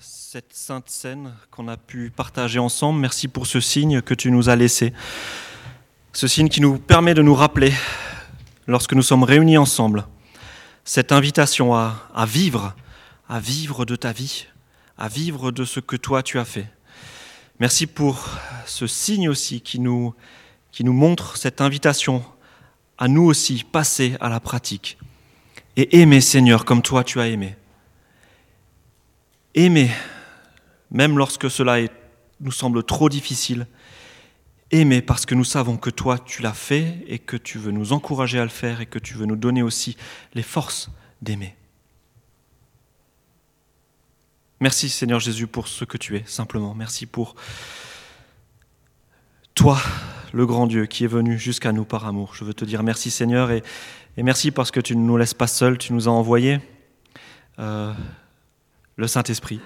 cette sainte scène qu'on a pu partager ensemble. Merci pour ce signe que tu nous as laissé. Ce signe qui nous permet de nous rappeler, lorsque nous sommes réunis ensemble, cette invitation à, vivre, à vivre de ta vie, à vivre de ce que toi tu as fait. Merci pour ce signe aussi qui nous, qui nous montre cette invitation à nous aussi passer à la pratique et aimer Seigneur comme toi tu as aimé. Aimer, même lorsque cela nous semble trop difficile. Aimer parce que nous savons que toi tu l'as fait et que tu veux nous encourager à le faire et que tu veux nous donner aussi les forces d'aimer. Merci Seigneur Jésus pour ce que tu es, simplement. Merci pour toi, le grand Dieu, qui est venu jusqu'à nous par amour. Je veux te dire merci Seigneur et, merci parce que tu ne nous laisses pas seuls, tu nous as envoyé euh, le Saint-Esprit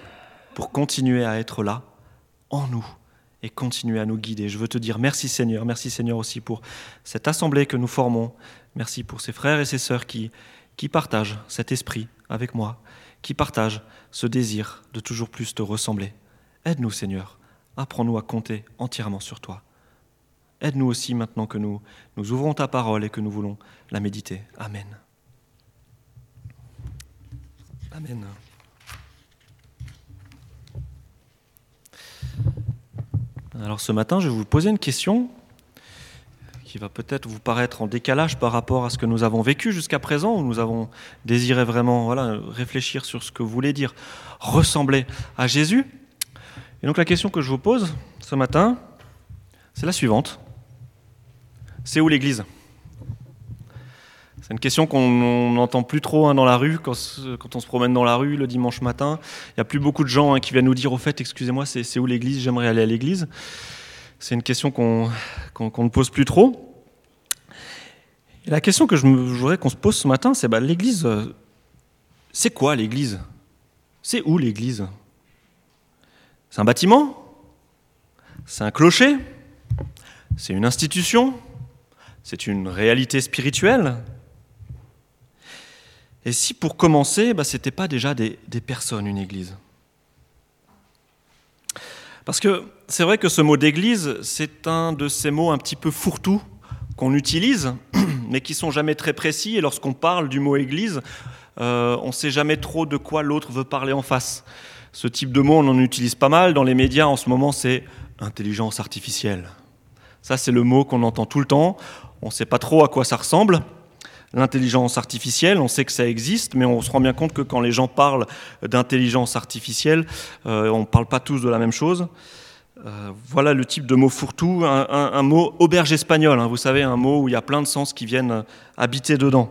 pour continuer à être là, en nous, et continuer à nous guider. Je veux te dire merci Seigneur, merci Seigneur aussi pour cette assemblée que nous formons. Merci pour ces frères et ces sœurs qui, partagent cet esprit avec moi, qui partagent ce désir de toujours plus te ressembler. Aide-nous Seigneur, apprends-nous à compter entièrement sur toi. Aide-nous aussi maintenant que nous, nous ouvrons ta parole et que nous voulons la méditer. Amen. Amen. Alors ce matin, je vais vous poser une question qui va peut-être vous paraître en décalage par rapport à ce que nous avons vécu jusqu'à présent, où nous avons désiré vraiment voilà, réfléchir sur ce que voulait dire ressembler à Jésus. Et donc la question que je vous pose ce matin, c'est la suivante. C'est où l'Église? C'est une question qu'on n'entend plus trop hein, dans la rue, quand, on se promène dans la rue le dimanche matin. Il n'y a plus beaucoup de gens hein, qui viennent nous dire, au fait, excusez-moi, c'est où l'Église? J'aimerais aller à l'Église. C'est une question qu'on qu qu ne pose plus trop. Et la question que je voudrais qu'on se pose ce matin, c'est bah, l'Église, euh, c'est quoi l'Église? C'est où l'Église? C'est un bâtiment? C'est un clocher? C'est une institution? C'est une réalité spirituelle? Et si pour commencer, bah, ce n'était pas déjà des, personnes, une église? Parce que c'est vrai que ce mot d'église, c'est un de ces mots un petit peu fourre-tout qu'on utilise, mais qui sont jamais très précis. Et lorsqu'on parle du mot église, euh, on ne sait jamais trop de quoi l'autre veut parler en face. Ce type de mot, on en utilise pas mal. Dans les médias, en ce moment, c'est intelligence artificielle. Ça, c'est le mot qu'on entend tout le temps. On ne sait pas trop à quoi ça ressemble. L'intelligence artificielle, on sait que ça existe, mais on se rend bien compte que quand les gens parlent d'intelligence artificielle, euh, on ne parle pas tous de la même chose. Euh, voilà le type de mot fourre-tout, un, mot auberge espagnol, hein, vous savez, un mot où il y a plein de sens qui viennent habiter dedans.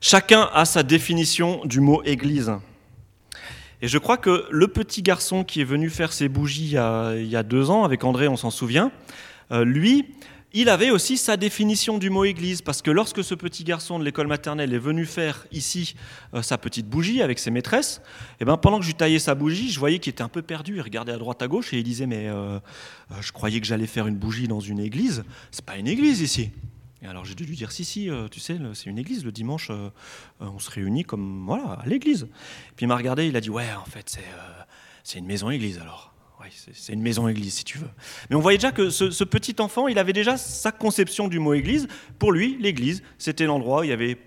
Chacun a sa définition du mot église. Et je crois que le petit garçon qui est venu faire ses bougies il y a, deux ans, avec André, on s'en souvient, euh, lui, il avait aussi sa définition du mot église, parce que lorsque ce petit garçon de l'école maternelle est venu faire ici euh, sa petite bougie avec ses maîtresses, et eh ben, pendant que je taillais sa bougie, je voyais qu'il était un peu perdu, il regardait à droite à gauche et il disait mais euh, je croyais que j'allais faire une bougie dans une église, c'est pas une église ici. Et alors j'ai dû lui dire si si, euh, tu sais, c'est une église, le dimanche euh, on se réunit comme voilà à l'église. Puis il m'a regardé, il a dit ouais en fait c'est c'est une maison église alors. Oui, c'est une maison église, si tu veux. Mais on voyait déjà que ce, petit enfant, il avait déjà sa conception du mot église. Pour lui, l'église, c'était l'endroit où il y avait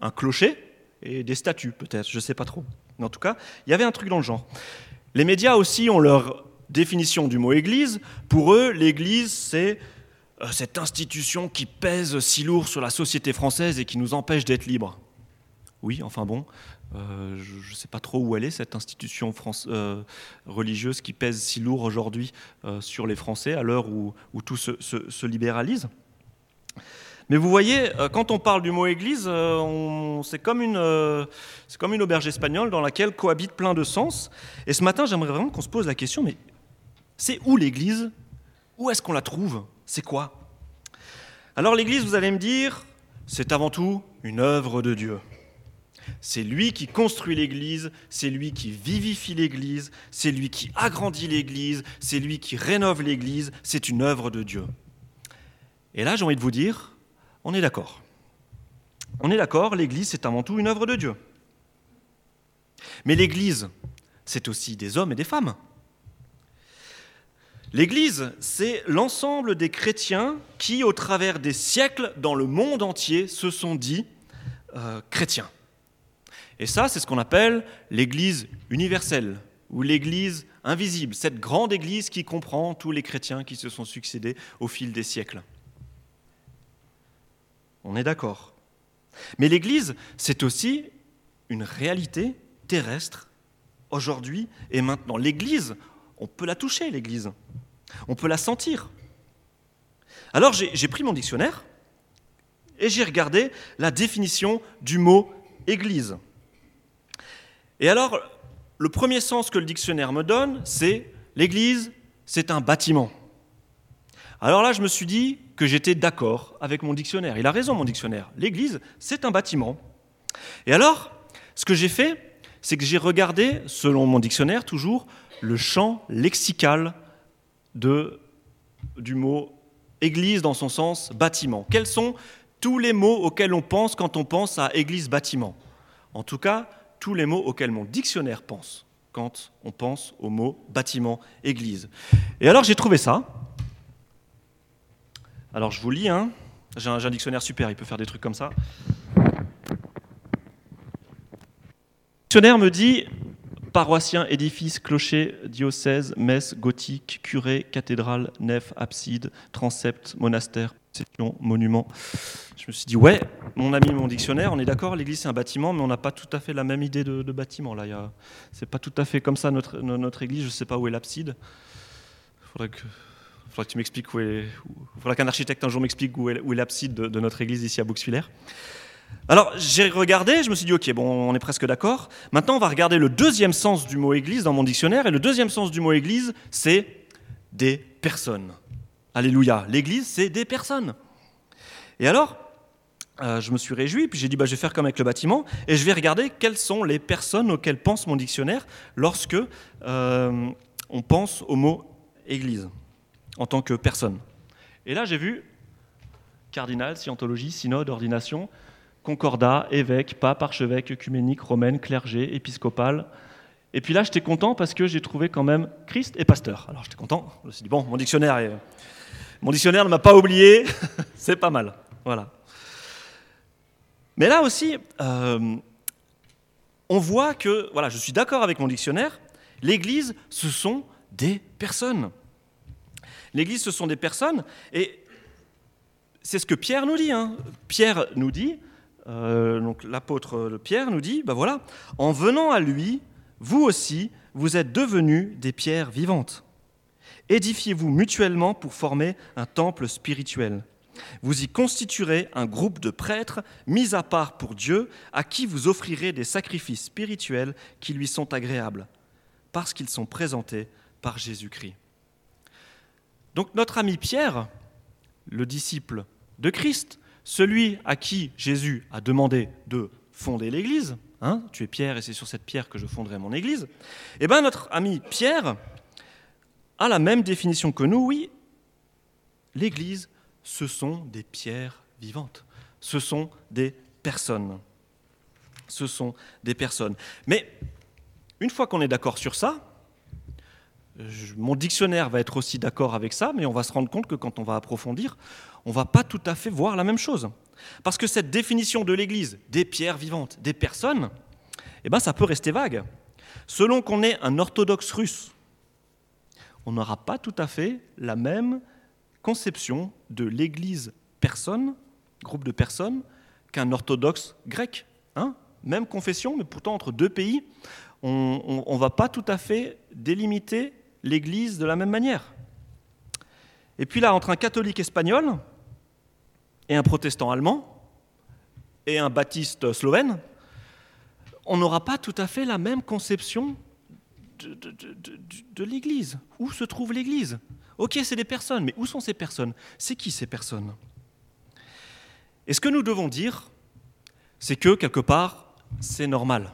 un clocher et des statues, peut-être, je ne sais pas trop. Mais en tout cas, il y avait un truc dans le genre. Les médias aussi ont leur définition du mot église. Pour eux, l'église, c'est euh, cette institution qui pèse si lourd sur la société française et qui nous empêche d'être libres. Oui, enfin bon, euh, je ne sais pas trop où elle est, cette institution France, euh, religieuse qui pèse si lourd aujourd'hui euh, sur les Français, à l'heure où, tout se, se, se, libéralise. Mais vous voyez, quand on parle du mot Église, c'est comme, une auberge espagnole dans laquelle cohabitent plein de sens. Et ce matin, j'aimerais vraiment qu'on se pose la question, mais c'est où l'Église? Où est-ce qu'on la trouve? C'est quoi? Alors l'Église, vous allez me dire, c'est avant tout une œuvre de Dieu. C'est lui qui construit l'Église, c'est lui qui vivifie l'Église, c'est lui qui agrandit l'Église, c'est lui qui rénove l'Église, c'est une œuvre de Dieu. Et là, j'ai envie de vous dire, on est d'accord. On est d'accord, l'Église, c'est avant tout une œuvre de Dieu. Mais l'Église, c'est aussi des hommes et des femmes. L'Église, c'est l'ensemble des chrétiens qui, au travers des siècles, dans le monde entier, se sont dit euh, chrétiens. Et ça, c'est ce qu'on appelle l'Église universelle ou l'Église invisible, cette grande Église qui comprend tous les chrétiens qui se sont succédés au fil des siècles. On est d'accord. Mais l'Église, c'est aussi une réalité terrestre aujourd'hui et maintenant. L'Église, on peut la toucher, l'Église. On peut la sentir. Alors j'ai pris mon dictionnaire et j'ai regardé la définition du mot Église. Et alors, le premier sens que le dictionnaire me donne, c'est l'Église, c'est un bâtiment. Alors là, je me suis dit que j'étais d'accord avec mon dictionnaire. Il a raison, mon dictionnaire. L'Église, c'est un bâtiment. Et alors, ce que j'ai fait, c'est que j'ai regardé, selon mon dictionnaire toujours, le champ lexical du mot église dans son sens bâtiment. Quels sont tous les mots auxquels on pense quand on pense à église-bâtiment? En tout cas, tous les mots auxquels mon dictionnaire pense quand on pense au mot bâtiment-église. Et alors j'ai trouvé ça. Alors je vous lis, hein. j'ai un, un dictionnaire super, il peut faire des trucs comme ça. Le dictionnaire me dit paroissien, édifice, clocher, diocèse, messe, gothique, curé, cathédrale, nef, abside, transept, monastère, monument. Je me suis dit, ouais, mon ami, mon dictionnaire, on est d'accord, l'église c'est un bâtiment, mais on n'a pas tout à fait la même idée de, bâtiment. Là, c'est pas tout à fait comme ça notre, notre église, je ne sais pas où est l'abside. Il faudrait que, faudrait que tu où est. Faudrait qu'un architecte un jour m'explique où est, l'abside de, de, notre église ici à Bouxwiller. Alors j'ai regardé, je me suis dit, ok, bon, on est presque d'accord. Maintenant, on va regarder le deuxième sens du mot Église dans mon dictionnaire. Et le deuxième sens du mot Église, c'est des personnes. Alléluia. L'Église, c'est des personnes. Et alors, euh, je me suis réjoui, puis j'ai dit, bah, je vais faire comme avec le bâtiment, et je vais regarder quelles sont les personnes auxquelles pense mon dictionnaire lorsque euh, on pense au mot Église en tant que personne. Et là, j'ai vu cardinal, scientologie, synode, ordination, concordat, évêque, pape, archevêque, œcuménique, romaine, clergé, épiscopal. Et puis là, j'étais content parce que j'ai trouvé quand même Christ et pasteur. Alors j'étais content. Je me suis dit, bon, mon dictionnaire, mon dictionnaire ne m'a pas oublié. C'est pas mal. Voilà. Mais là aussi, euh, on voit que, voilà, je suis d'accord avec mon dictionnaire, l'Église, ce sont des personnes. L'Église, ce sont des personnes, et c'est ce que Pierre nous dit. Hein. Pierre nous dit, euh, donc l'apôtre Pierre nous dit, ben voilà, en venant à lui, vous aussi, vous êtes devenus des pierres vivantes. Édifiez-vous mutuellement pour former un temple spirituel. Vous y constituerez un groupe de prêtres mis à part pour Dieu, à qui vous offrirez des sacrifices spirituels qui lui sont agréables, parce qu'ils sont présentés par Jésus-Christ. Donc notre ami Pierre, le disciple de Christ, celui à qui Jésus a demandé de fonder l'Église, hein, tu es Pierre et c'est sur cette pierre que je fonderai mon Église, eh bien notre ami Pierre a la même définition que nous, oui, l'Église, ce sont des pierres vivantes, ce sont des personnes. Ce sont des personnes. Mais une fois qu'on est d'accord sur ça, mon dictionnaire va être aussi d'accord avec ça, mais on va se rendre compte que quand on va approfondir, on va pas tout à fait voir la même chose. Parce que cette définition de l'Église, des pierres vivantes, des personnes, eh ben, ça peut rester vague. Selon qu'on est un orthodoxe russe, on n'aura pas tout à fait la même conception de l'Église personne, groupe de personnes, qu'un orthodoxe grec. Hein même confession, mais pourtant entre deux pays, on ne va pas tout à fait délimiter l'Église de la même manière. Et puis là, entre un catholique espagnol et un protestant allemand et un baptiste slovène, on n'aura pas tout à fait la même conception de, l'Église. Où se trouve l'Église? Ok, c'est des personnes, mais où sont ces personnes? C'est qui ces personnes? Et ce que nous devons dire, c'est que quelque part, c'est normal.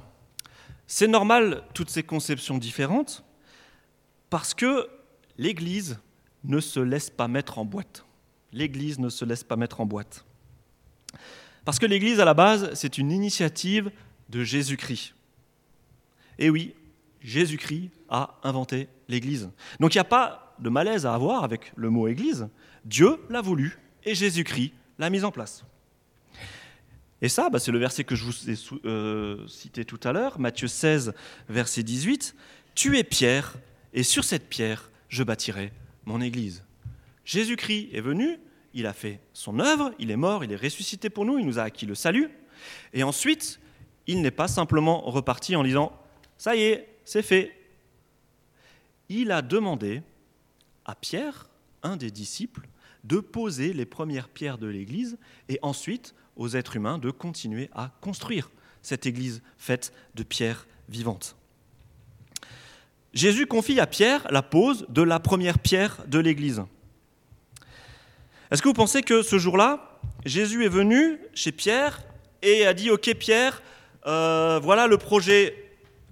C'est normal toutes ces conceptions différentes, parce que l'Église ne se laisse pas mettre en boîte. L'Église ne se laisse pas mettre en boîte. Parce que l'Église, à la base, c'est une initiative de Jésus-Christ. Et oui, Jésus-Christ a inventé l'Église. Donc il n'y a pas de malaise à avoir avec le mot Église. Dieu l'a voulu et Jésus-Christ l'a mis en place. Et ça, bah, c'est le verset que je vous ai euh, cité tout à l'heure, Matthieu 16, verset 18. Tu es Pierre, et sur cette pierre, je bâtirai mon Église. Jésus-Christ est venu, il a fait son œuvre, il est mort, il est ressuscité pour nous, il nous a acquis le salut. Et ensuite, il n'est pas simplement reparti en disant Ça y est, c'est fait. Il a demandé à Pierre, un des disciples, de poser les premières pierres de l'Église et ensuite aux êtres humains de continuer à construire cette Église faite de pierres vivantes. Jésus confie à Pierre la pose de la première pierre de l'Église. Est-ce que vous pensez que ce jour-là, Jésus est venu chez Pierre et a dit, OK Pierre, euh, voilà le projet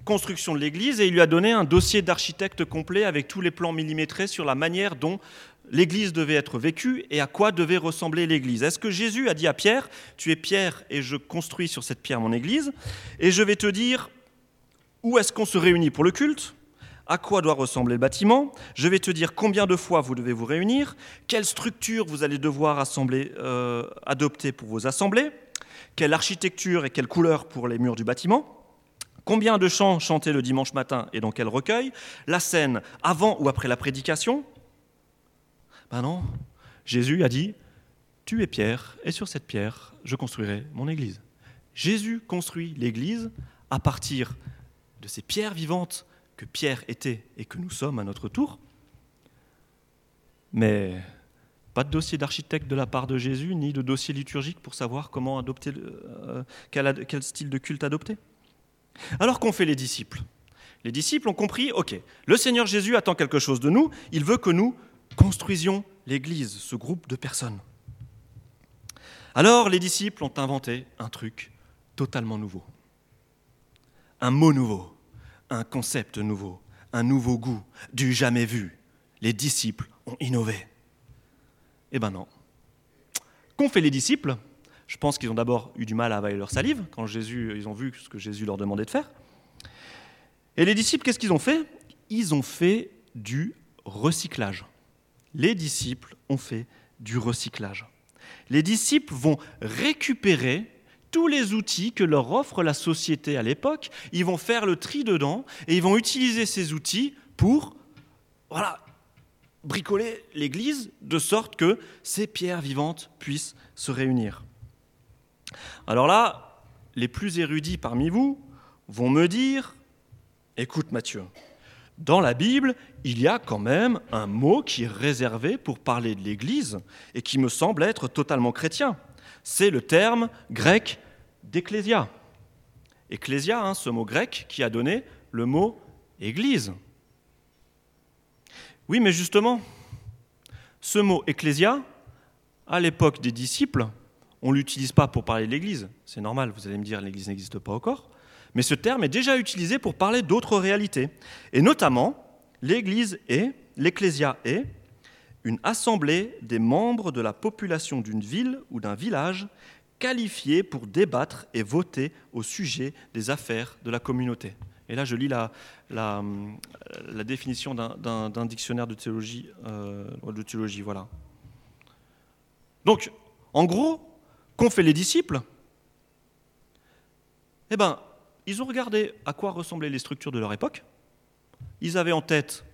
construction de l'Église, et il lui a donné un dossier d'architecte complet avec tous les plans millimétrés sur la manière dont l'Église devait être vécue et à quoi devait ressembler l'Église. Est-ce que Jésus a dit à Pierre, tu es Pierre et je construis sur cette pierre mon Église, et je vais te dire où est-ce qu'on se réunit pour le culte? À quoi doit ressembler le bâtiment, je vais te dire combien de fois vous devez vous réunir, quelle structure vous allez devoir euh, adopter pour vos assemblées, quelle architecture et quelle couleur pour les murs du bâtiment, combien de chants chanter le dimanche matin et dans quel recueil, la scène avant ou après la prédication? Ben non, Jésus a dit, tu es pierre et sur cette pierre je construirai mon église. Jésus construit l'église à partir de ces pierres vivantes que Pierre était et que nous sommes à notre tour. Mais pas de dossier d'architecte de la part de Jésus, ni de dossier liturgique pour savoir comment adopter, euh, quel, quel style de culte adopter. Alors qu'ont fait les disciples Les disciples ont compris, ok, le Seigneur Jésus attend quelque chose de nous, il veut que nous construisions l'Église, ce groupe de personnes. Alors les disciples ont inventé un truc totalement nouveau, un mot nouveau un concept nouveau, un nouveau goût, du jamais vu. Les disciples ont innové. Eh ben non. Qu'ont fait les disciples? Je pense qu'ils ont d'abord eu du mal à avaler leur salive quand Jésus, ils ont vu ce que Jésus leur demandait de faire. Et les disciples, qu'est-ce qu'ils ont fait? Ils ont fait du recyclage. Les disciples ont fait du recyclage. Les disciples vont récupérer tous les outils que leur offre la société à l'époque. Ils vont faire le tri dedans et ils vont utiliser ces outils pour voilà, bricoler l'Église de sorte que ces pierres vivantes puissent se réunir. Alors là, les plus érudits parmi vous vont me dire, écoute Mathieu, dans la Bible, il y a quand même un mot qui est réservé pour parler de l'Église et qui me semble être totalement chrétien. C'est le terme grec d'ecclésia. Ecclésia, hein, ce mot grec qui a donné le mot Église. Oui, mais justement, ce mot ecclésia, à l'époque des disciples, on ne l'utilise pas pour parler de l'Église. C'est normal, vous allez me dire, l'Église n'existe pas encore. Mais ce terme est déjà utilisé pour parler d'autres réalités. Et notamment, l'Église est, l'Ecclésia est, une assemblée des membres de la population d'une ville ou d'un village qualifiés pour débattre et voter au sujet des affaires de la communauté. Et là, je lis la, la, définition d'un dictionnaire de théologie, euh, de théologie. Voilà. Donc, en gros, qu'ont fait les disciples? Eh bien, ils ont regardé à quoi ressemblaient les structures de leur époque. Ils avaient en tête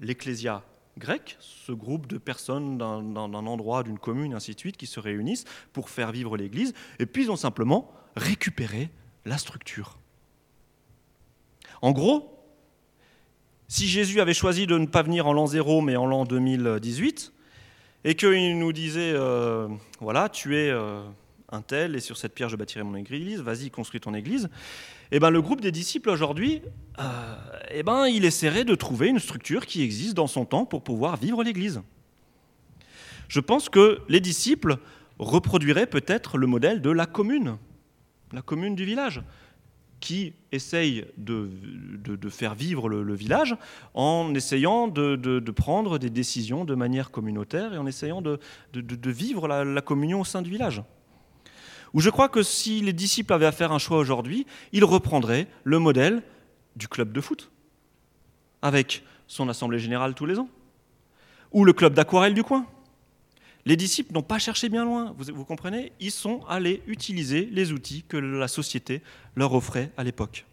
l'ecclésia grec, ce groupe de personnes d'un endroit, d'une commune, ainsi de suite, qui se réunissent pour faire vivre l'Église, et puis ils ont simplement récupéré la structure. En gros, si Jésus avait choisi de ne pas venir en l'an 0 mais en l'an 2018, et qu'il nous disait, euh, voilà, tu es euh, un tel, et sur cette pierre je bâtirai mon église, vas-y, construis ton église, eh ben, le groupe des disciples aujourd'hui, euh, eh ben, il essaierait de trouver une structure qui existe dans son temps pour pouvoir vivre l'Église. Je pense que les disciples reproduiraient peut-être le modèle de la commune, la commune du village, qui essaye de, faire vivre le, village en essayant de, prendre des décisions de manière communautaire et en essayant de, vivre la communion au sein du village où je crois que si les disciples avaient à faire un choix aujourd'hui, ils reprendraient le modèle du club de foot, avec son assemblée générale tous les ans, ou le club d'aquarelle du coin. Les disciples n'ont pas cherché bien loin, vous, vous, comprenez? Ils sont allés utiliser les outils que la société leur offrait à l'époque.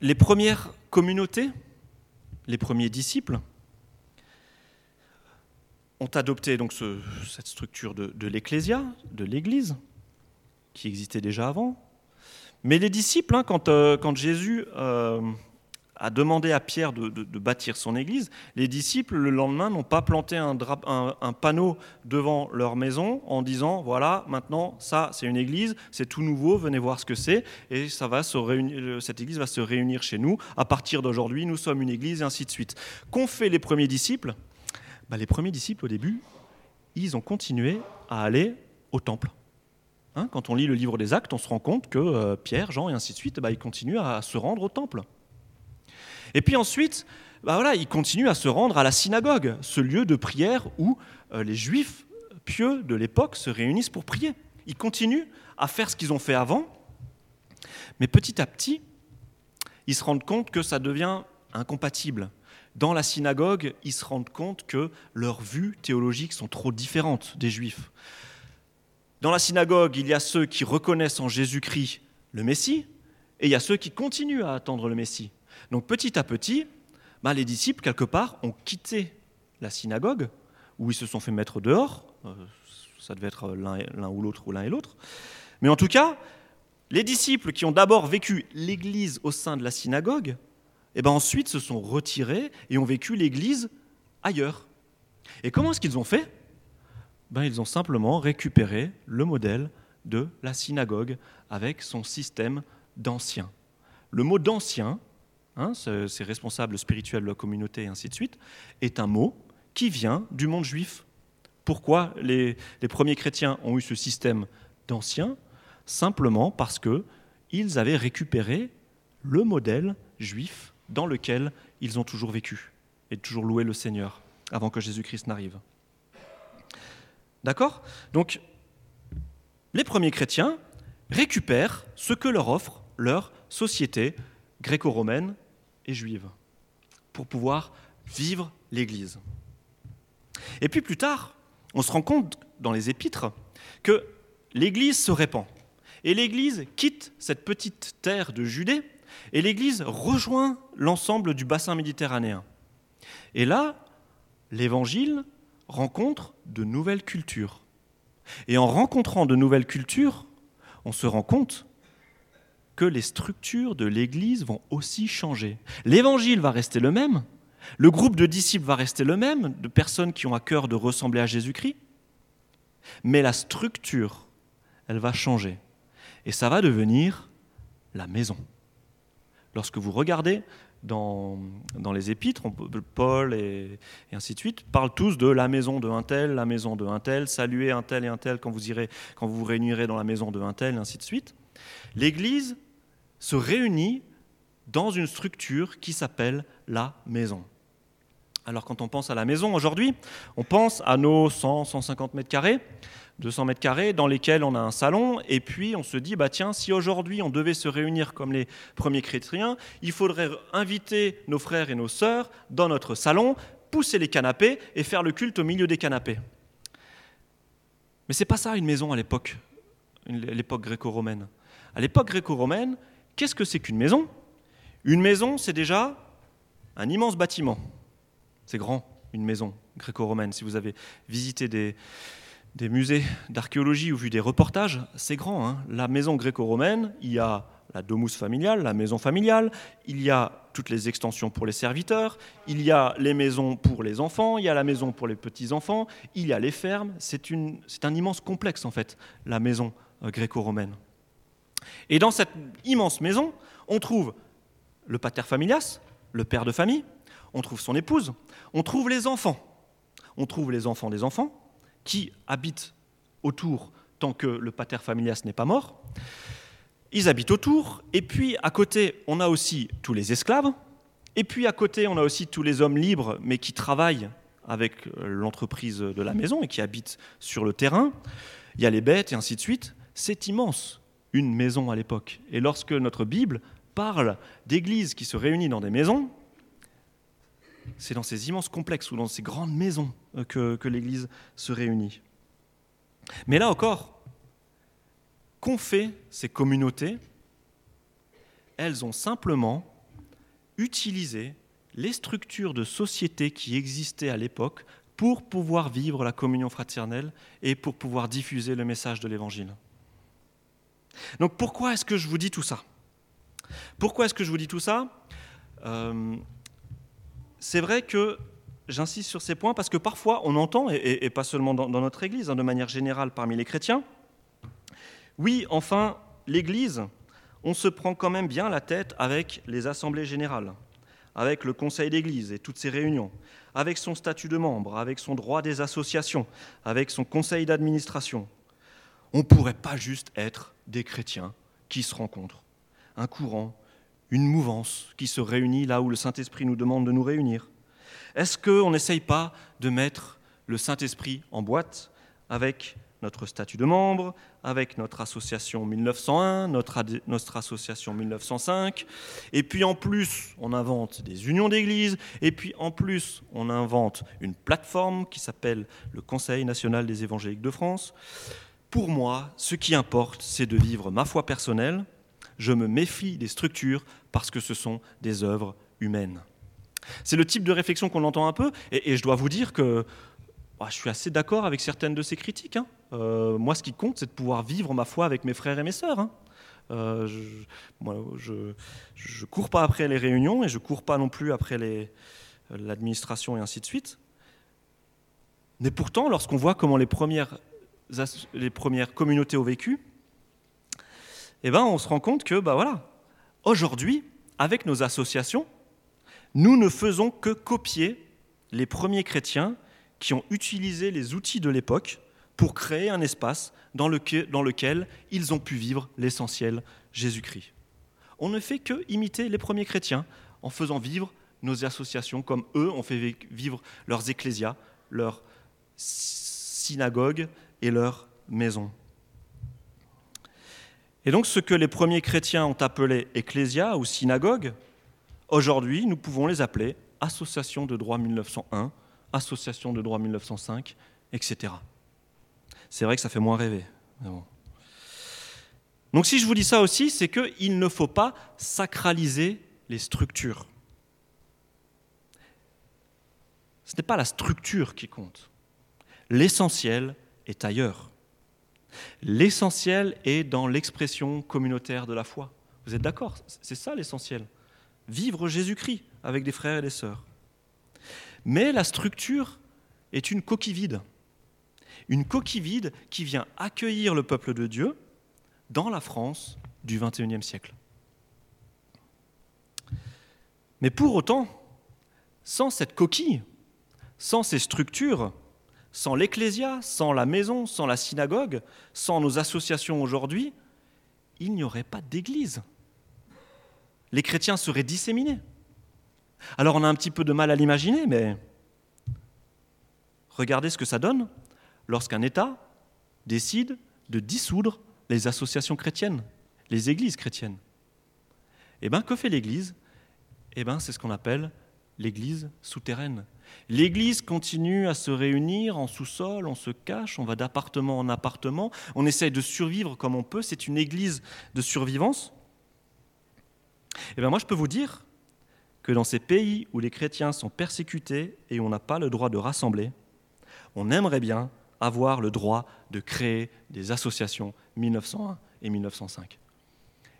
Les premières communautés, les premiers disciples, ont adopté donc ce, cette structure de, l'ecclésia, de l'Église, qui existait déjà avant. Mais les disciples, hein, quand, euh, quand, Jésus euh, a demandé à Pierre de, bâtir son Église, les disciples, le lendemain, n'ont pas planté un, un, panneau devant leur maison en disant, voilà, maintenant, ça, c'est une Église, c'est tout nouveau, venez voir ce que c'est, et ça va se réunir, cette Église va se réunir chez nous. À partir d'aujourd'hui, nous sommes une Église, et ainsi de suite. Qu'ont fait les premiers disciples? Bah, les premiers disciples, au début, ils ont continué à aller au temple. Hein, quand on lit le livre des Actes, on se rend compte que euh, Pierre, Jean et ainsi de suite, bah, ils continuent à se rendre au temple. Et puis ensuite, bah, voilà, ils continuent à se rendre à la synagogue, ce lieu de prière où euh, les juifs pieux de l'époque se réunissent pour prier. Ils continuent à faire ce qu'ils ont fait avant, mais petit à petit, ils se rendent compte que ça devient incompatible dans la synagogue, ils se rendent compte que leurs vues théologiques sont trop différentes des juifs. Dans la synagogue, il y a ceux qui reconnaissent en Jésus-Christ le Messie, et il y a ceux qui continuent à attendre le Messie. Donc petit à petit, bah, les disciples, quelque part, ont quitté la synagogue, où ils se sont fait mettre dehors. Euh, ça devait être l'un ou l'autre, ou l'un et l'autre. Mais en tout cas, les disciples qui ont d'abord vécu l'Église au sein de la synagogue, et eh ben ensuite se sont retirés et ont vécu l'Église ailleurs. Et comment est-ce qu'ils ont fait? Ben, Ils ont simplement récupéré le modèle de la synagogue avec son système d'ancien. Le mot d'ancien, hein, c'est responsable spirituel de la communauté et ainsi de suite, est un mot qui vient du monde juif. Pourquoi les, les premiers chrétiens ont eu ce système d'ancien? Simplement parce qu'ils avaient récupéré le modèle juif dans lequel ils ont toujours vécu et toujours loué le Seigneur avant que Jésus-Christ n'arrive. D'accord? Donc, les premiers chrétiens récupèrent ce que leur offre leur société gréco-romaine et juive pour pouvoir vivre l'Église. Et puis plus tard, on se rend compte dans les épîtres que l'Église se répand. Et l'Église quitte cette petite terre de Judée et l'Église rejoint l'ensemble du bassin méditerranéen. Et là, l'Évangile rencontre de nouvelles cultures. Et en rencontrant de nouvelles cultures, on se rend compte que les structures de l'Église vont aussi changer. L'Évangile va rester le même, le groupe de disciples va rester le même, de personnes qui ont à cœur de ressembler à Jésus-Christ, mais la structure, elle va changer. Et ça va devenir la maison. Lorsque vous regardez dans, dans les épîtres, Paul et, ainsi de suite, parlent tous de la maison de un tel, la maison de un tel, saluer un tel et un tel quand vous, irez, quand vous vous réunirez dans la maison de un tel, et ainsi de suite. L'Église se réunit dans une structure qui s'appelle la maison. Alors quand on pense à la maison aujourd'hui, on pense à nos 100, 150 mètres carrés, 200 mètres carrés dans lesquels on a un salon, et puis on se dit, bah tiens, si aujourd'hui on devait se réunir comme les premiers chrétiens, il faudrait inviter nos frères et nos sœurs dans notre salon, pousser les canapés et faire le culte au milieu des canapés. Mais c'est pas ça une maison à l'époque, l'époque gréco-romaine. À l'époque gréco-romaine, qu'est-ce que c'est qu'une maison? Une maison, c'est déjà un immense bâtiment. C'est grand, une maison gréco-romaine. Si vous avez visité des, des musées d'archéologie ou vu des reportages, c'est grand. Hein la maison gréco-romaine, il y a la domus familiale, la maison familiale, il y a toutes les extensions pour les serviteurs, il y a les maisons pour les enfants, il y a la maison pour les petits-enfants, il y a les fermes. C'est un immense complexe, en fait, la maison euh, gréco-romaine. Et dans cette immense maison, on trouve le pater familias, le père de famille, on trouve son épouse, on trouve les enfants, on trouve les enfants des enfants, qui habitent autour tant que le pater familias n'est pas mort. Ils habitent autour, et puis à côté, on a aussi tous les esclaves, et puis à côté, on a aussi tous les hommes libres, mais qui travaillent avec l'entreprise de la maison et qui habitent sur le terrain. Il y a les bêtes et ainsi de suite. C'est immense, une maison à l'époque. Et lorsque notre Bible parle d'église qui se réunit dans des maisons, c'est dans ces immenses complexes ou dans ces grandes maisons euh, que, l'Église se réunit. Mais là encore, qu'ont fait ces communautés? Elles ont simplement utilisé les structures de société qui existaient à l'époque pour pouvoir vivre la communion fraternelle et pour pouvoir diffuser le message de l'Évangile. Donc pourquoi est-ce que je vous dis tout ça? Pourquoi est-ce que je vous dis tout ça? Euh, c'est vrai que j'insiste sur ces points parce que parfois on entend, et, pas seulement dans, notre Église, hein, de manière générale parmi les chrétiens, oui, enfin, l'Église, on se prend quand même bien la tête avec les assemblées générales, avec le conseil d'Église et toutes ses réunions, avec son statut de membre, avec son droit des associations, avec son conseil d'administration. On ne pourrait pas juste être des chrétiens qui se rencontrent, un courant une mouvance qui se réunit là où le Saint-Esprit nous demande de nous réunir Est-ce qu'on n'essaye pas de mettre le Saint-Esprit en boîte avec notre statut de membre, avec notre association 1901, notre, association 1905, et puis en plus on invente des unions d'église, et puis en plus on invente une plateforme qui s'appelle le Conseil national des évangéliques de France. Pour moi, ce qui importe, c'est de vivre ma foi personnelle, je me méfie des structures parce que ce sont des œuvres humaines. C'est le type de réflexion qu'on entend un peu, et, je dois vous dire que bah, je suis assez d'accord avec certaines de ces critiques. Hein. Euh, moi, ce qui compte, c'est de pouvoir vivre ma foi avec mes frères et mes sœurs. Hein. Euh, je, ne cours pas après les réunions et je cours pas non plus après l'administration et ainsi de suite. Mais pourtant, lorsqu'on voit comment les premières communautés ont vécu, eh ben, on se rend compte que, bah voilà, aujourd'hui, avec nos associations, nous ne faisons que copier les premiers chrétiens qui ont utilisé les outils de l'époque pour créer un espace dans lequel, ils ont pu vivre l'essentiel Jésus-Christ. On ne fait que imiter les premiers chrétiens en faisant vivre nos associations comme eux ont fait vivre leurs ecclésias, leurs synagogues et leurs maisons. Et donc ce que les premiers chrétiens ont appelé ecclésia ou synagogue, aujourd'hui nous pouvons les appeler association de droit 1901, association de droit 1905, etc. C'est vrai que ça fait moins rêver. Donc si je vous dis ça aussi, c'est qu'il ne faut pas sacraliser les structures. Ce n'est pas la structure qui compte. L'essentiel est ailleurs. L'essentiel est dans l'expression communautaire de la foi. Vous êtes d'accord? C'est ça l'essentiel. Vivre Jésus-Christ avec des frères et des sœurs. Mais la structure est une coquille vide. Une coquille vide qui vient accueillir le peuple de Dieu dans la France du XXIe siècle. Mais pour autant, sans cette coquille, sans ces structures, sans l'ecclésia, sans la maison, sans la synagogue, sans nos associations aujourd'hui, il n'y aurait pas d'église. Les chrétiens seraient disséminés. Alors on a un petit peu de mal à l'imaginer, mais regardez ce que ça donne lorsqu'un État décide de dissoudre les associations chrétiennes, les églises chrétiennes. Eh bien, que fait l'Église? Eh bien, c'est ce qu'on appelle l'Église souterraine. L'Église continue à se réunir en sous-sol, on se cache, on va d'appartement en appartement, on essaye de survivre comme on peut, c'est une Église de survivance. Et eh bien moi je peux vous dire que dans ces pays où les chrétiens sont persécutés et où on n'a pas le droit de rassembler, on aimerait bien avoir le droit de créer des associations 1901 et 1905.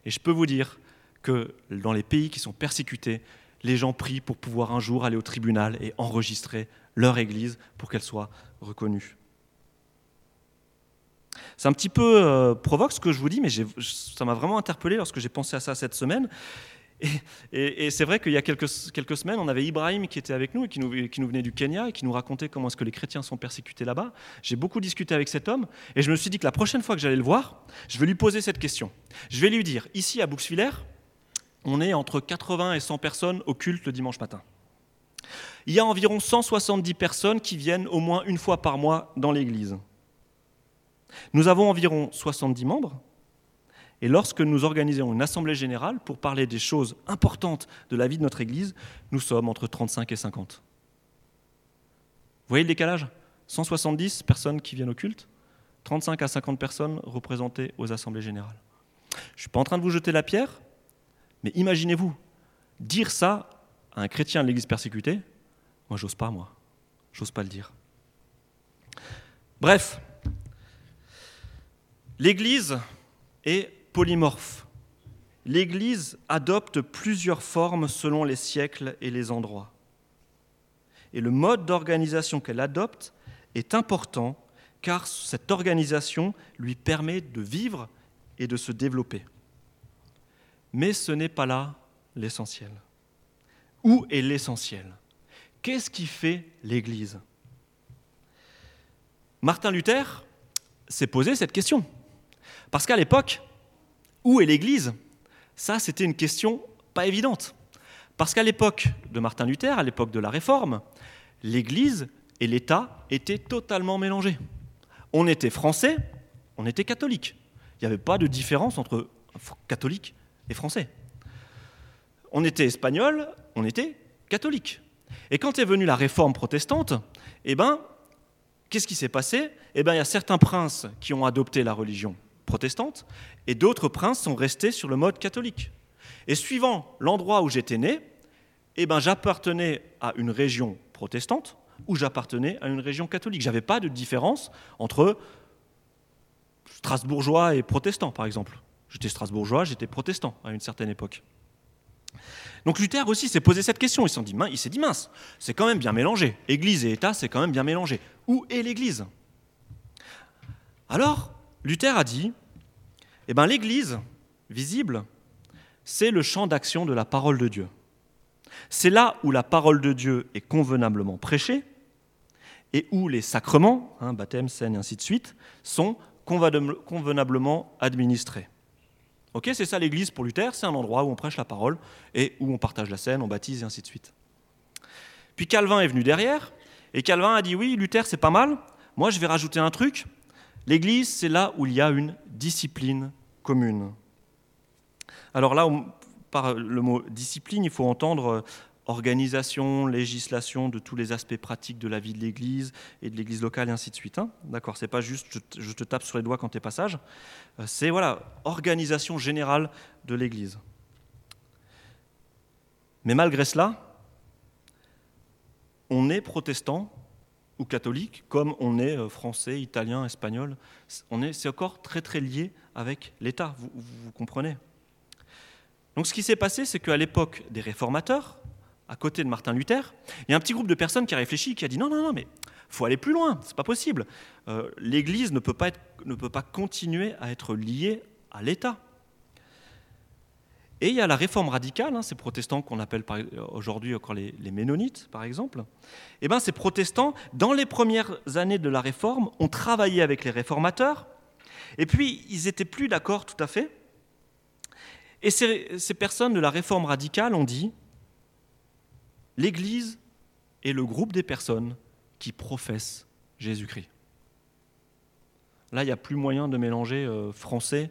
Et je peux vous dire que dans les pays qui sont persécutés, les gens prient pour pouvoir un jour aller au tribunal et enregistrer leur Église pour qu'elle soit reconnue. C'est un petit peu euh, provoque ce que je vous dis, mais ça m'a vraiment interpellé lorsque j'ai pensé à ça cette semaine. Et, c'est vrai qu'il y a quelques, semaines, on avait Ibrahim qui était avec nous et qui nous, qui nous venait du Kenya et qui nous racontait comment est-ce que les chrétiens sont persécutés là-bas. J'ai beaucoup discuté avec cet homme et je me suis dit que la prochaine fois que j'allais le voir, je vais lui poser cette question. Je vais lui dire, ici à Bouxwiller, on est entre 80 et 100 personnes au culte le dimanche matin. Il y a environ 170 personnes qui viennent au moins une fois par mois dans l'église. Nous avons environ 70 membres Et lorsque nous organisons une assemblée générale pour parler des choses importantes de la vie de notre Église, nous sommes entre 35 et 50. Vous voyez le décalage? 170 personnes qui viennent au culte, 35 à 50 personnes représentées aux assemblées générales. Je ne suis pas en train de vous jeter la pierre, mais imaginez-vous, dire ça à un chrétien de l'Église persécutée, moi j'ose pas, moi. J'ose pas le dire. Bref, l'Église est polymorphe. L'Église adopte plusieurs formes selon les siècles et les endroits. Et le mode d'organisation qu'elle adopte est important car cette organisation lui permet de vivre et de se développer. Mais ce n'est pas là l'essentiel. Où est l'essentiel? Qu'est-ce qui fait l'Église? Martin Luther s'est posé cette question. Parce qu'à l'époque, où est l'Église? Ça, c'était une question pas évidente. Parce qu'à l'époque de Martin Luther, à l'époque de la Réforme, l'Église et l'État étaient totalement mélangés. On était français, on était catholique. Il n'y avait pas de différence entre catholique français. On était espagnol, on était catholique. Et quand est venue la réforme protestante, eh ben, qu'est-ce qui s'est passé? Eh ben, il y a certains princes qui ont adopté la religion protestante, et d'autres princes sont restés sur le mode catholique. Et suivant l'endroit où j'étais né, eh ben, j'appartenais à une région protestante ou j'appartenais à une région catholique. Je n'avais pas de différence entre strasbourgeois et protestant, par exemple. J'étais strasbourgeois, j'étais protestant à une certaine époque. Donc Luther aussi s'est posé cette question. Il s'est dit, mince, c'est quand même bien mélangé. Église et État, c'est quand même bien mélangé. Où est l'Église? Alors, Luther a dit, eh ben, l'Église visible, c'est le champ d'action de la parole de Dieu. C'est là où la parole de Dieu est convenablement prêchée et où les sacrements, hein, baptême, scène et ainsi de suite, sont convenablement administrés. Ok, c'est ça l'Église pour Luther, c'est un endroit où on prêche la parole et où on partage la scène, on baptise et ainsi de suite. Puis Calvin est venu derrière et Calvin a dit oui, Luther c'est pas mal, moi je vais rajouter un truc, l'Église c'est là où il y a une discipline commune. Alors là, par le mot discipline, il faut entendre organisation, législation de tous les aspects pratiques de la vie de l'Église et de l'Église locale et ainsi de suite. Hein. D'accord, c'est pas juste je te tape sur les doigts quand tu es passage, euh, c'est voilà organisation générale de l'Église. Mais malgré cela, on est protestant ou catholique, comme on est euh, français, italien, espagnol. On est, c'est encore très très lié avec l'État. Vous comprenez Donc ce qui s'est passé, c'est qu'à l'époque des réformateurs, à côté de Martin Luther, il y a un petit groupe de personnes qui a réfléchi, qui a dit non, non, non, mais faut aller plus loin, c'est pas possible. Euh, L'Église ne, peut pas continuer à être liée à l'État. Et il y a la réforme radicale, hein, ces protestants qu'on appelle aujourd'hui encore les, ménonites, par exemple. Et eh ben, ces protestants, dans les premières années de la réforme, ont travaillé avec les réformateurs, et puis ils n'étaient plus d'accord tout à fait. Et ces personnes de la réforme radicale ont dit L'Église est le groupe des personnes qui professent Jésus-Christ. Là, il n'y a plus moyen de mélanger euh, français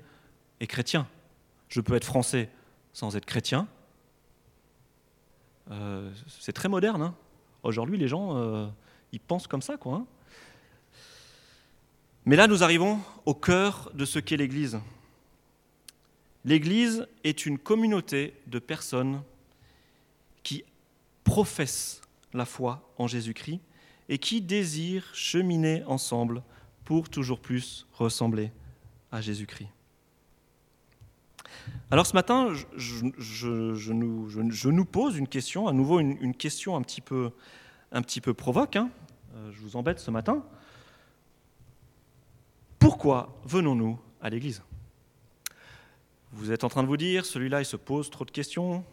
et chrétien. Je peux être français sans être chrétien. Euh, c'est très moderne. Hein. Aujourd'hui, les gens, euh, ils pensent comme ça. Quoi, hein. Mais là, nous arrivons au cœur de ce qu'est l'Église. L'Église est une communauté de personnes qui professent la foi en Jésus-Christ et qui désirent cheminer ensemble pour toujours plus ressembler à Jésus-Christ. Alors ce matin, je, nous, pose une question, à nouveau une, question un petit peu, un petit peu provoque. Hein. Euh, je vous embête ce matin. Pourquoi venons-nous à l'Église? Vous êtes en train de vous dire, celui-là, il se pose trop de questions,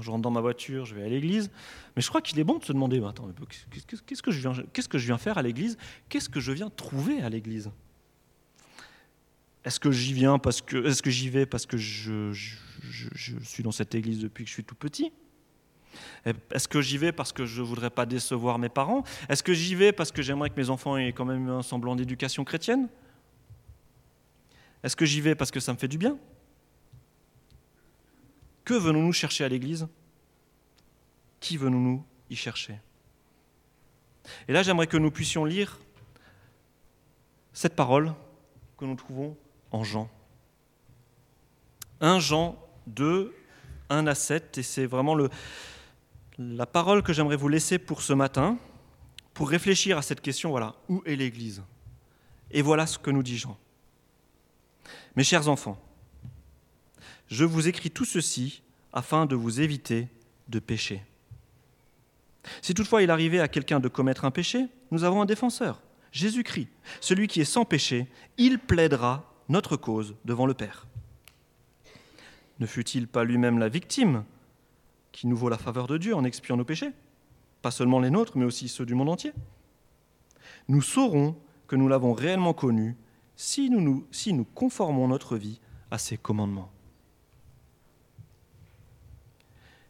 je rentre dans ma voiture, je vais à l'église. Mais je crois qu'il est bon de se demander, attends, qu'est-ce que, je viens, faire à l'église? Qu'est-ce que je viens trouver à l'église? Est-ce que j'y viens parce que, j'y vais parce que je, je, suis dans cette église depuis que je suis tout petit? Est-ce que j'y vais parce que je ne voudrais pas décevoir mes parents? Est-ce que j'y vais parce que j'aimerais que mes enfants aient quand même un semblant d'éducation chrétienne? Est-ce que j'y vais parce que ça me fait du bien? Que venons-nous chercher à l'Église? Qui venons-nous y chercher? Et là, j'aimerais que nous puissions lire cette parole que nous trouvons en Jean. 1 Jean 2, 1 à 7, et c'est vraiment la parole que j'aimerais vous laisser pour ce matin, pour réfléchir à cette question, voilà, où est l'Église? Et voilà ce que nous dit Jean. Mes chers enfants, je vous écris tout ceci afin de vous éviter de pécher. Si toutefois il arrivait à quelqu'un de commettre un péché, nous avons un défenseur, Jésus-Christ, celui qui est sans péché, il plaidera notre cause devant le Père. Ne fut-il pas lui-même la victime qui nous vaut la faveur de Dieu en expiant nos péchés? Pas seulement les nôtres, mais aussi ceux du monde entier. Nous saurons que nous l'avons réellement connu si nous, nous, si nous conformons notre vie à ses commandements.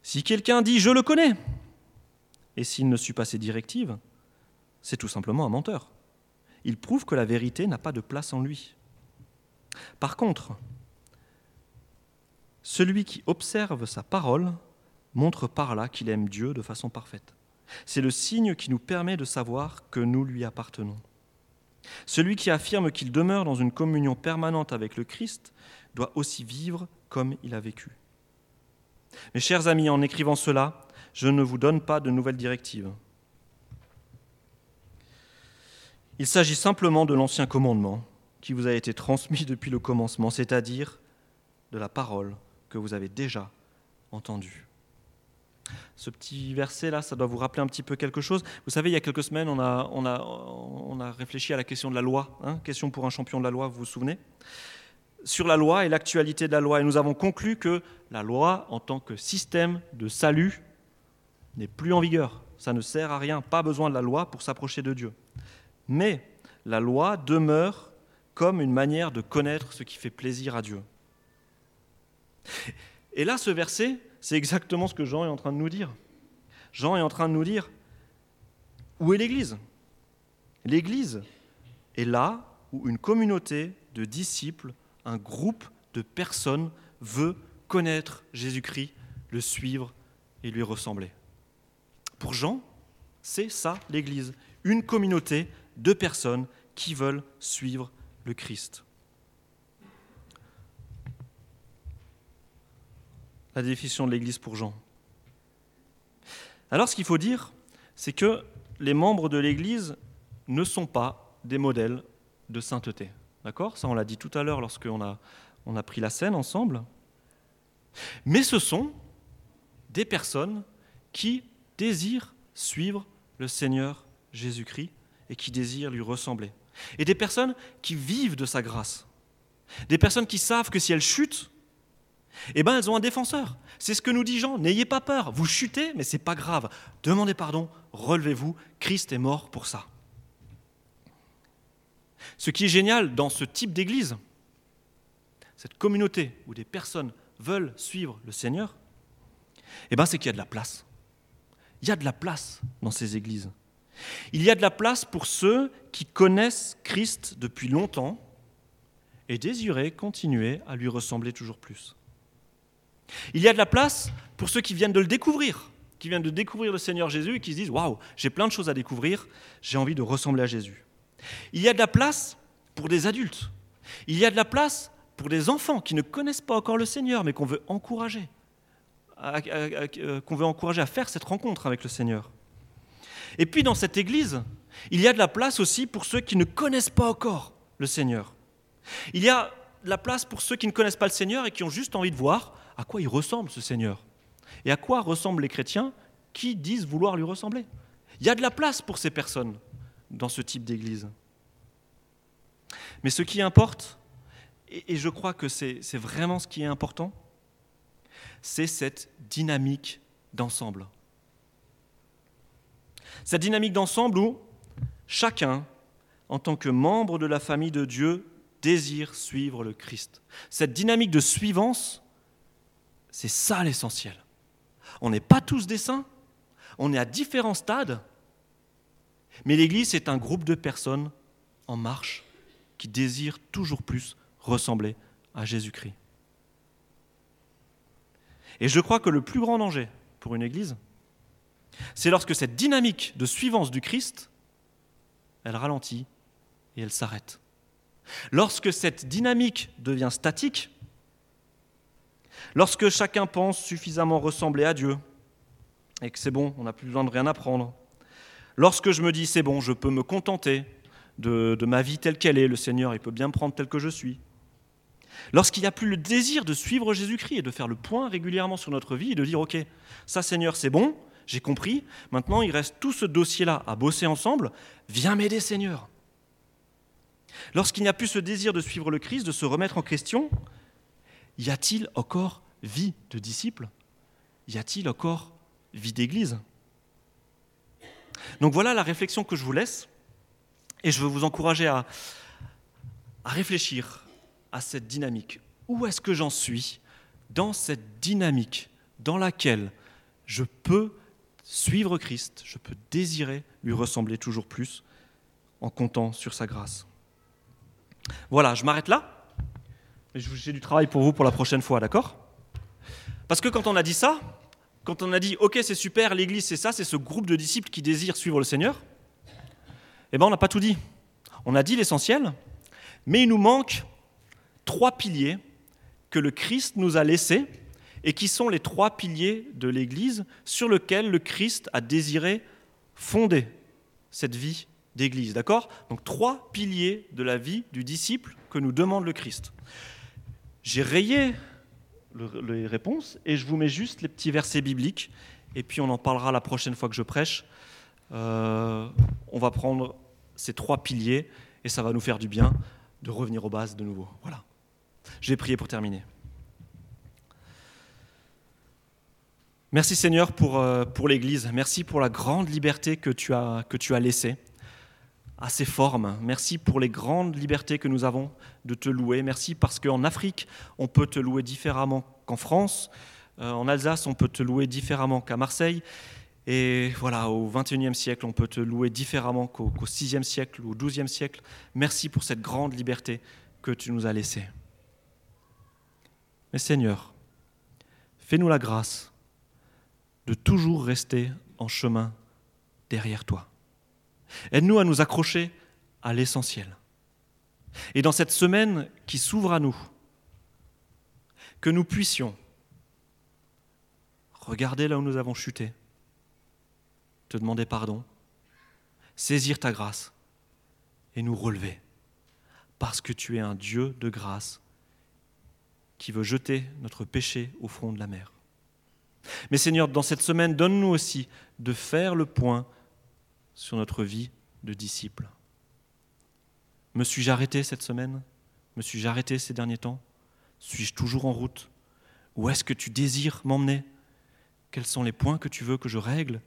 Si quelqu'un dit ⁇ Je le connais ⁇ et s'il ne suit pas ses directives, c'est tout simplement un menteur. Il prouve que la vérité n'a pas de place en lui. Par contre, celui qui observe sa parole montre par là qu'il aime Dieu de façon parfaite. C'est le signe qui nous permet de savoir que nous lui appartenons. Celui qui affirme qu'il demeure dans une communion permanente avec le Christ doit aussi vivre comme il a vécu. Mes chers amis, en écrivant cela, je ne vous donne pas de nouvelles directives. Il s'agit simplement de l'ancien commandement qui vous a été transmis depuis le commencement, c'est-à-dire de la parole que vous avez déjà entendue. Ce petit verset-là, ça doit vous rappeler un petit peu quelque chose. Vous savez, il y a quelques semaines, on a, réfléchi à la question de la loi, hein, question pour un champion de la loi, vous vous souvenez? Sur la loi et l'actualité de la loi. Et nous avons conclu que la loi, en tant que système de salut, n'est plus en vigueur. Ça ne sert à rien, pas besoin de la loi pour s'approcher de Dieu. Mais la loi demeure comme une manière de connaître ce qui fait plaisir à Dieu. Et là, ce verset, c'est exactement ce que Jean est en train de nous dire. Jean est en train de nous dire, où est l'Église? L'Église est là où une communauté de disciples un groupe de personnes veut connaître Jésus-Christ, le suivre et lui ressembler. Pour Jean, c'est ça l'Église, une communauté de personnes qui veulent suivre le Christ. La définition de l'Église pour Jean. Alors ce qu'il faut dire, c'est que les membres de l'Église ne sont pas des modèles de sainteté. D'accord? Ça, on l'a dit tout à l'heure lorsqu'on a, a pris la scène ensemble. Mais ce sont des personnes qui désirent suivre le Seigneur Jésus-Christ et qui désirent lui ressembler. Et des personnes qui vivent de sa grâce. Des personnes qui savent que si elles chutent, eh ben elles ont un défenseur. C'est ce que nous dit Jean. N'ayez pas peur. Vous chutez, mais c'est pas grave. Demandez pardon. Relevez-vous. Christ est mort pour ça. Ce qui est génial dans ce type d'église, cette communauté où des personnes veulent suivre le Seigneur, eh ben c'est qu'il y a de la place. Il y a de la place dans ces églises. Il y a de la place pour ceux qui connaissent Christ depuis longtemps et désiraient continuer à lui ressembler toujours plus. Il y a de la place pour ceux qui viennent de le découvrir, qui viennent de découvrir le Seigneur Jésus et qui se disent Waouh, j'ai plein de choses à découvrir, j'ai envie de ressembler à Jésus. Il y a de la place pour des adultes. Il y a de la place pour des enfants qui ne connaissent pas encore le Seigneur, mais qu'on veut encourager, euh, qu'on veut encourager à faire cette rencontre avec le Seigneur. Et puis dans cette Église, il y a de la place aussi pour ceux qui ne connaissent pas encore le Seigneur. Il y a de la place pour ceux qui ne connaissent pas le Seigneur et qui ont juste envie de voir à quoi il ressemble ce Seigneur. Et à quoi ressemblent les chrétiens qui disent vouloir lui ressembler? Il y a de la place pour ces personnes dans ce type d'église. Mais ce qui importe, et je crois que c'est vraiment ce qui est important, c'est cette dynamique d'ensemble. Cette dynamique d'ensemble où chacun, en tant que membre de la famille de Dieu, désire suivre le Christ. Cette dynamique de suivance, c'est ça l'essentiel. On n'est pas tous des saints, on est à différents stades, mais l'Église, c'est un groupe de personnes en marche qui désirent toujours plus ressembler à Jésus-Christ. Et je crois que le plus grand danger pour une Église, c'est lorsque cette dynamique de suivance du Christ, elle ralentit et elle s'arrête. Lorsque cette dynamique devient statique, lorsque chacun pense suffisamment ressembler à Dieu, et que c'est bon, on n'a plus besoin de rien apprendre, lorsque je me dis c'est bon, je peux me contenter de, ma vie telle qu'elle est, le Seigneur, il peut bien prendre tel que je suis, Lorsqu'il n'y a plus le désir de suivre Jésus-Christ et de faire le point régulièrement sur notre vie et de dire, OK, ça Seigneur, c'est bon, j'ai compris, maintenant il reste tout ce dossier-là à bosser ensemble, viens m'aider Seigneur. Lorsqu'il n'y a plus ce désir de suivre le Christ, de se remettre en question, y a-t-il encore vie de disciple Y a-t-il encore vie d'église? Donc voilà la réflexion que je vous laisse et je veux vous encourager à, réfléchir à cette dynamique Où est-ce que j'en suis dans cette dynamique dans laquelle je peux suivre Christ, je peux désirer lui ressembler toujours plus en comptant sur sa grâce. Voilà, je m'arrête là. J'ai du travail pour vous pour la prochaine fois, d'accord? Parce que quand on a dit ça, quand on a dit OK, c'est super, l'Église c'est ça, c'est ce groupe de disciples qui désirent suivre le Seigneur, eh bien on n'a pas tout dit. On a dit l'essentiel, mais il nous manque trois piliers que le Christ nous a laissés et qui sont les trois piliers de l'Église sur lesquels le Christ a désiré fonder cette vie d'Église. D'accord? Donc trois piliers de la vie du disciple que nous demande le Christ. J'ai rayé les réponses et je vous mets juste les petits versets bibliques et puis on en parlera la prochaine fois que je prêche. Euh, on va prendre ces trois piliers et ça va nous faire du bien de revenir aux bases de nouveau. Voilà. Je vais prier pour terminer. Merci Seigneur pour, euh, pour l'Église. Merci pour la grande liberté que tu as, que tu as laissée à ses formes. Merci pour les grandes libertés que nous avons de te louer. Merci parce qu'en Afrique, on peut te louer différemment qu'en France. Euh, en Alsace, on peut te louer différemment qu'à Marseille. Et voilà, au XXIe siècle, on peut te louer différemment qu'au VIe siècle ou au XIIe siècle. Merci pour cette grande liberté que tu nous as laissée. Mais Seigneur, fais-nous la grâce de toujours rester en chemin derrière toi. Aide-nous à nous accrocher à l'essentiel. Et dans cette semaine qui s'ouvre à nous, que nous puissions regarder là où nous avons chuté, te demander pardon, saisir ta grâce et nous relever, parce que tu es un Dieu de grâce qui veut jeter notre péché au fond de la mer. Mais Seigneur, dans cette semaine, donne-nous aussi de faire le point sur notre vie de disciple. Me suis-je arrêté cette semaine? Me suis-je arrêté ces derniers temps? Suis-je toujours en route? Où est-ce que tu désires m'emmener? Quels sont les points que tu veux que je règle?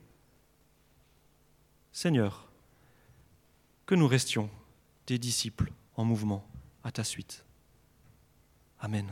Seigneur, que nous restions des disciples en mouvement à ta suite. Amen.